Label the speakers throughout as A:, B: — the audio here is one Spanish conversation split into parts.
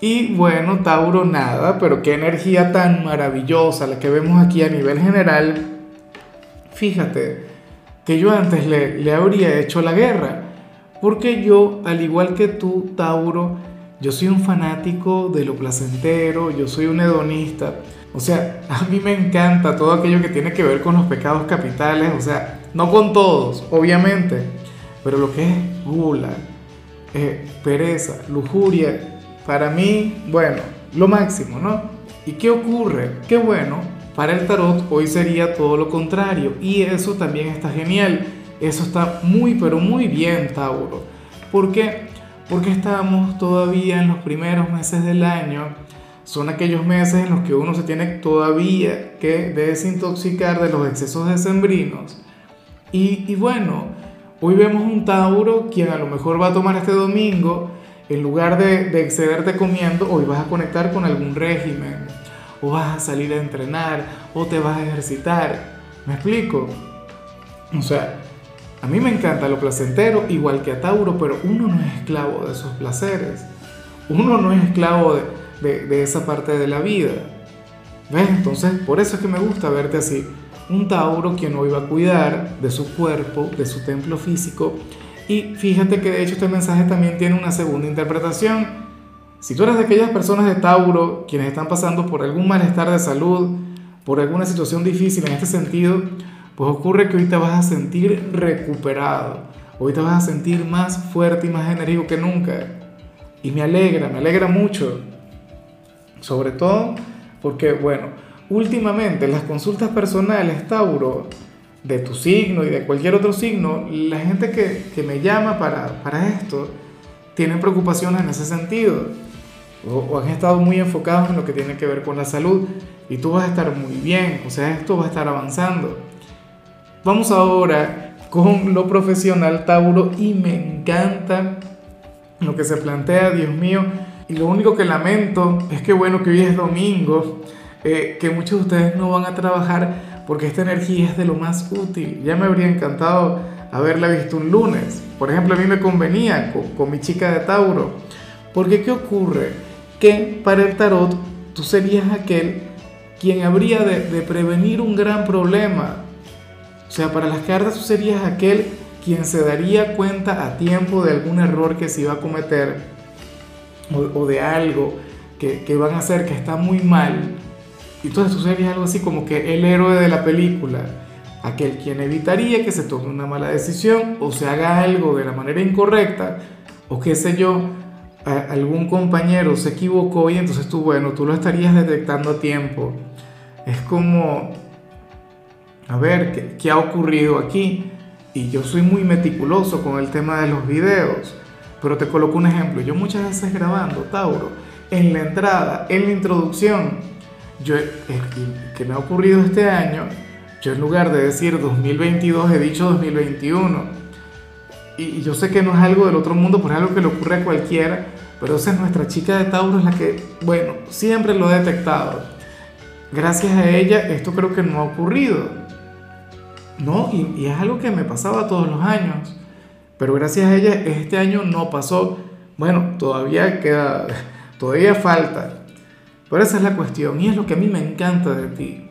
A: Y bueno, Tauro nada, pero qué energía tan maravillosa la que vemos aquí a nivel general. Fíjate que yo antes le, le habría hecho la guerra, porque yo, al igual que tú, Tauro, yo soy un fanático de lo placentero, yo soy un hedonista. O sea, a mí me encanta todo aquello que tiene que ver con los pecados capitales, o sea, no con todos, obviamente, pero lo que es gula, eh, pereza, lujuria, para mí, bueno, lo máximo, ¿no? ¿Y qué ocurre? Qué bueno, para el tarot hoy sería todo lo contrario y eso también está genial. Eso está muy, pero muy bien, Tauro. ¿Por qué? Porque estamos todavía en los primeros meses del año. Son aquellos meses en los que uno se tiene todavía que desintoxicar de los excesos decembrinos. Y, y bueno, hoy vemos un Tauro quien a lo mejor va a tomar este domingo en lugar de, excederte comiendo, hoy vas a conectar con algún régimen, o vas a salir a entrenar, o te vas a ejercitar. ¿Me explico? O sea, a mí me encanta lo placentero, igual que a Tauro, pero uno no es esclavo de esos placeres. Uno no es esclavo de, de esa parte de la vida. ¿Ves? Entonces, por eso es que me gusta verte así. Un Tauro quien hoy va a cuidar de su cuerpo, de su templo físico, y fíjate que de hecho este mensaje también tiene una segunda interpretación. Si tú eres de aquellas personas de Tauro quienes están pasando por algún malestar de salud, por alguna situación difícil en este sentido, pues ocurre que hoy te vas a sentir recuperado, hoy te vas a sentir más fuerte y más enérgico que nunca. Y me alegra, me alegra mucho. Sobre todo porque, bueno, últimamente las consultas personales, Tauro, de tu signo y de cualquier otro signo, la gente que, que me llama para, para, esto tiene preocupaciones en ese sentido o, han estado muy enfocados en lo que tiene que ver con la salud y tú vas a estar muy bien, o sea, esto va a estar avanzando. Vamos ahora con lo profesional, Tauro, y me encanta lo que se plantea, Dios mío, y lo único que lamento es que bueno, que hoy es domingo, eh, que muchos de ustedes no van a trabajar porque esta energía es de lo más útil. Ya me habría encantado haberla visto un lunes. Por ejemplo, a mí me convenía con, mi chica de Tauro. Porque ¿qué ocurre? Que para el tarot tú serías aquel quien habría de, prevenir un gran problema. O sea, para las cartas tú serías aquel quien se daría cuenta a tiempo de algún error que se iba a cometer o, o de algo que, que van a hacer que está muy mal y entonces tú serías algo así como que el héroe de la película, aquel quien evitaría que se tome una mala decisión o se haga algo de la manera incorrecta, o qué sé yo, algún compañero se equivocó y entonces tú, bueno, tú lo estarías detectando a tiempo. Es como, a ver, ¿qué, qué ha ocurrido aquí? Y yo soy muy meticuloso con el tema de los videos, pero te coloco un ejemplo. Yo muchas veces grabando, Tauro, en la entrada, en la introducción, yo, que me ha ocurrido este año, yo en lugar de decir 2022 he dicho 2021. Y, yo sé que no es algo del otro mundo, pues es algo que le ocurre a cualquiera, pero esa es nuestra chica de Tauro, es la que, bueno, siempre lo he detectado. Gracias a ella esto creo que no ha ocurrido. No, y, y es algo que me pasaba todos los años. Pero gracias a ella este año no pasó. Bueno, todavía queda, todavía falta. Pero esa es la cuestión y es lo que a mí me encanta de ti.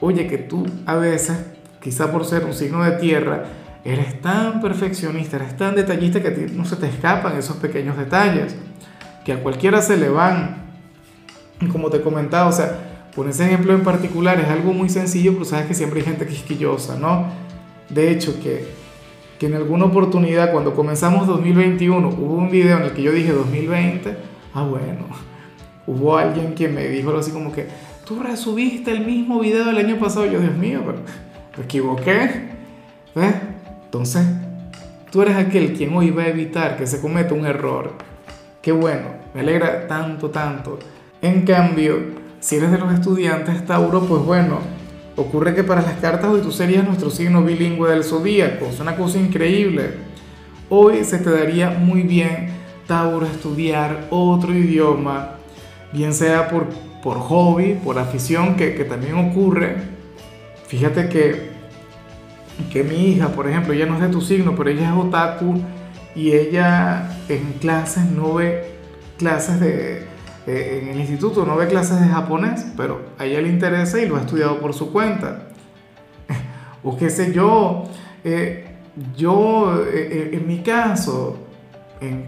A: Oye, que tú a veces, quizá por ser un signo de tierra, eres tan perfeccionista, eres tan detallista que a ti no se te escapan esos pequeños detalles, que a cualquiera se le van. Como te comentaba, o sea, por ese ejemplo en particular es algo muy sencillo, pero sabes que siempre hay gente quisquillosa, ¿no? De hecho, que, que en alguna oportunidad, cuando comenzamos 2021, hubo un video en el que yo dije 2020, ah, bueno hubo alguien que me dijo algo así como que, tú resubiste el mismo video del año pasado. yo, Dios mío, pero me equivoqué. ¿Ves? Entonces, tú eres aquel quien hoy va a evitar que se cometa un error. Qué bueno, me alegra tanto, tanto. En cambio, si eres de los estudiantes Tauro, pues bueno, ocurre que para las cartas hoy tú serías nuestro signo bilingüe del zodíaco, es una cosa increíble. Hoy se te daría muy bien, Tauro, estudiar otro idioma, bien sea por, por hobby, por afición, que, que también ocurre. Fíjate que, que mi hija, por ejemplo, ella no es de tu signo, pero ella es otaku y ella en clases no ve clases de eh, en el instituto no ve clases de japonés, pero a ella le interesa y lo ha estudiado por su cuenta. o qué sé yo, eh, yo eh, en mi caso,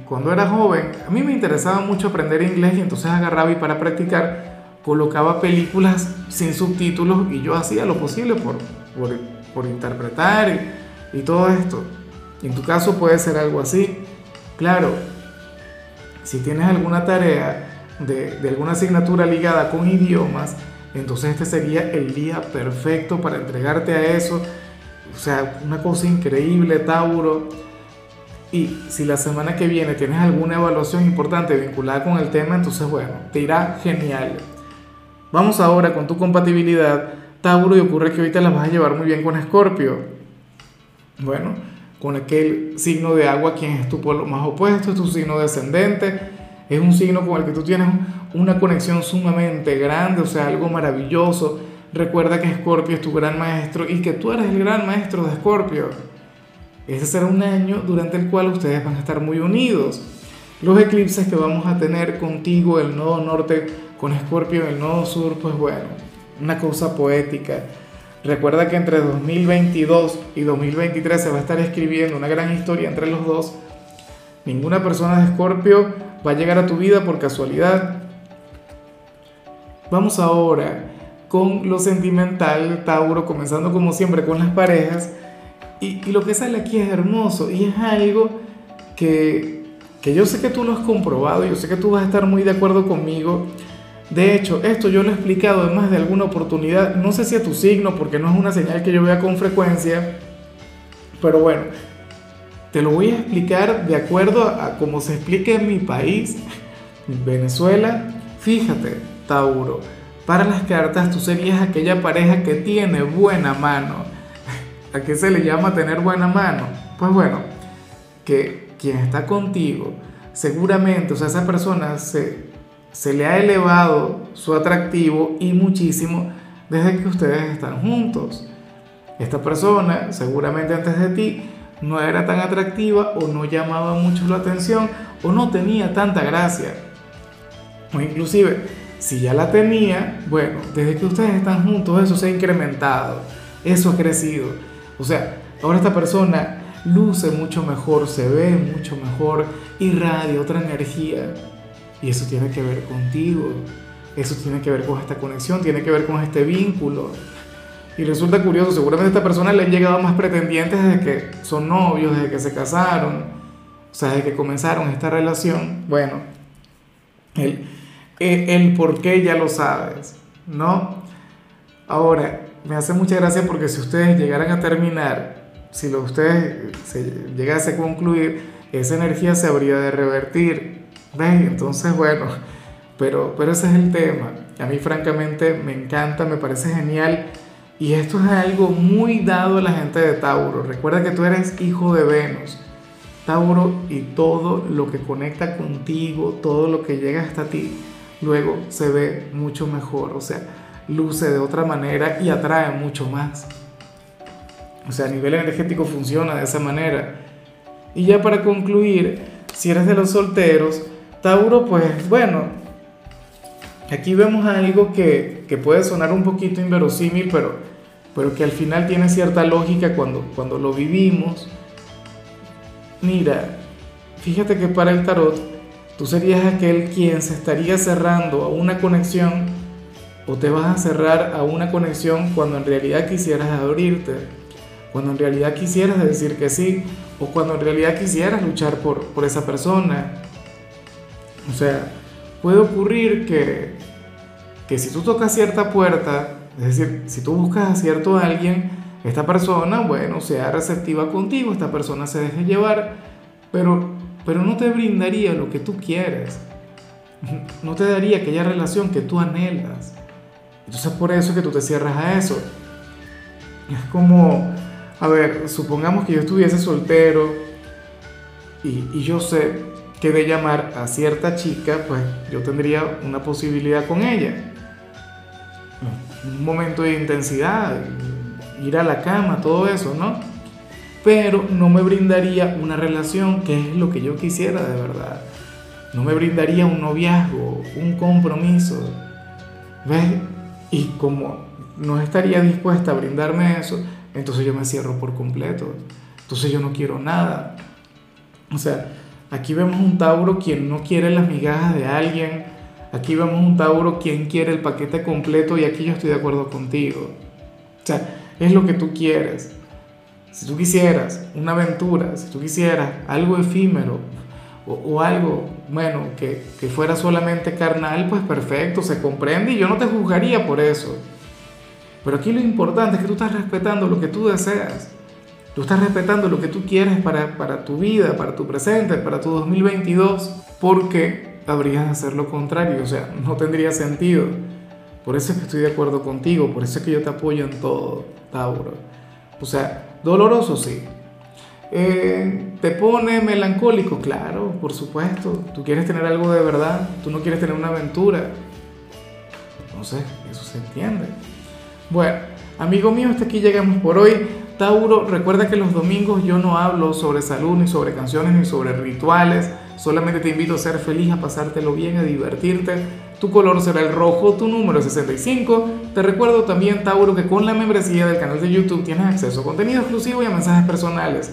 A: cuando era joven, a mí me interesaba mucho aprender inglés y entonces agarraba y para practicar colocaba películas sin subtítulos y yo hacía lo posible por, por, interpretar y, y todo esto. En tu caso puede ser algo así. Claro, si tienes alguna tarea de, alguna asignatura ligada con idiomas, entonces este sería el día perfecto para entregarte a eso. O sea, una cosa increíble, Tauro. Y si la semana que viene tienes alguna evaluación importante vinculada con el tema, entonces bueno, te irá genial. Vamos ahora con tu compatibilidad, Tauro, y ocurre que ahorita la vas a llevar muy bien con Escorpio. Bueno, con aquel signo de agua, quien es tu polo más opuesto, es tu signo descendente es un signo con el que tú tienes una conexión sumamente grande, o sea, algo maravilloso. Recuerda que Escorpio es tu gran maestro y que tú eres el gran maestro de Escorpio. Ese será un año durante el cual ustedes van a estar muy unidos. Los eclipses que vamos a tener contigo, el nodo norte con Escorpio, el nodo sur, pues bueno, una cosa poética. Recuerda que entre 2022 y 2023 se va a estar escribiendo una gran historia entre los dos. Ninguna persona de Escorpio va a llegar a tu vida por casualidad. Vamos ahora con lo sentimental, Tauro, comenzando como siempre con las parejas. Y, lo que sale aquí es hermoso y es algo que, que yo sé que tú lo has comprobado, yo sé que tú vas a estar muy de acuerdo conmigo. De hecho, esto yo lo he explicado en más de alguna oportunidad, no sé si a tu signo, porque no es una señal que yo vea con frecuencia, pero bueno, te lo voy a explicar de acuerdo a, cómo se explica en mi país, Venezuela. Fíjate, Tauro, para las cartas tú serías aquella pareja que tiene buena mano. ¿A qué se le llama tener buena mano? Pues bueno, que quien está contigo, seguramente, o sea, esa persona se, se le ha elevado su atractivo y muchísimo desde que ustedes están juntos. Esta persona, seguramente antes de ti, no era tan atractiva o no llamaba mucho la atención o no tenía tanta gracia. O inclusive, si ya la tenía, bueno, desde que ustedes están juntos eso se ha incrementado, eso ha crecido. O sea, ahora esta persona luce mucho mejor, se ve mucho mejor, irradia otra energía. Y eso tiene que ver contigo, eso tiene que ver con esta conexión, tiene que ver con este vínculo. Y resulta curioso, seguramente a esta persona le han llegado más pretendientes desde que son novios, desde que se casaron, o sea, desde que comenzaron esta relación. Bueno, el, el, por qué ya lo sabes, ¿no? Ahora, me hace mucha gracia porque si ustedes llegaran a terminar, si lo ustedes se llegase a concluir, esa energía se habría de revertir. ¿Ves? Entonces, bueno, pero, pero ese es el tema. A mí francamente me encanta, me parece genial y esto es algo muy dado a la gente de Tauro. Recuerda que tú eres hijo de Venus. Tauro y todo lo que conecta contigo, todo lo que llega hasta ti, luego se ve mucho mejor. O sea, luce de otra manera y atrae mucho más. O sea, a nivel energético funciona de esa manera. Y ya para concluir, si eres de los solteros, Tauro, pues bueno, aquí vemos algo que, que puede sonar un poquito inverosímil, pero pero que al final tiene cierta lógica cuando, cuando lo vivimos. Mira, fíjate que para el tarot tú serías aquel quien se estaría cerrando a una conexión o te vas a cerrar a una conexión cuando en realidad quisieras abrirte, cuando en realidad quisieras decir que sí o cuando en realidad quisieras luchar por, por esa persona. O sea, puede ocurrir que, que si tú tocas cierta puerta, es decir, si tú buscas a cierto alguien, esta persona, bueno, sea receptiva contigo, esta persona se deje llevar, pero, pero no te brindaría lo que tú quieres, no te daría aquella relación que tú anhelas. Entonces por eso es que tú te cierras a eso. Es como, a ver, supongamos que yo estuviese soltero y yo sé que de llamar a cierta chica, pues yo tendría una posibilidad con ella. Un momento de intensidad, ir a la cama, todo eso, ¿no? Pero no me brindaría una relación que es lo que yo quisiera de verdad. No me brindaría un noviazgo, un compromiso. ¿Ves? Y como no estaría dispuesta a brindarme eso, entonces yo me cierro por completo. Entonces yo no quiero nada. O sea, aquí vemos un Tauro quien no quiere las migajas de alguien. Aquí vemos un Tauro quien quiere el paquete completo y aquí yo estoy de acuerdo contigo. O sea, es lo que tú quieres. Si tú quisieras una aventura, si tú quisieras algo efímero o, o algo, bueno, que, que fuera solamente carnal, pues perfecto, se comprende y yo no te juzgaría por eso. Pero aquí lo importante es que tú estás respetando lo que tú deseas. Tú estás respetando lo que tú quieres para, para tu vida, para tu presente, para tu 2022, porque habrías de hacer lo contrario, o sea, no tendría sentido. Por eso es que estoy de acuerdo contigo, por eso es que yo te apoyo en todo, Tauro. O sea, doloroso sí. Eh, ¿Te pone melancólico? Claro, por supuesto. Tú quieres tener algo de verdad, tú no quieres tener una aventura. No sé, eso se entiende. Bueno, amigo mío, hasta aquí llegamos por hoy. Tauro, recuerda que los domingos yo no hablo sobre salud, ni sobre canciones, ni sobre rituales. Solamente te invito a ser feliz, a pasártelo bien, a divertirte. Tu color será el rojo, tu número es 65. Te recuerdo también, Tauro, que con la membresía del canal de YouTube tienes acceso a contenido exclusivo y a mensajes personales.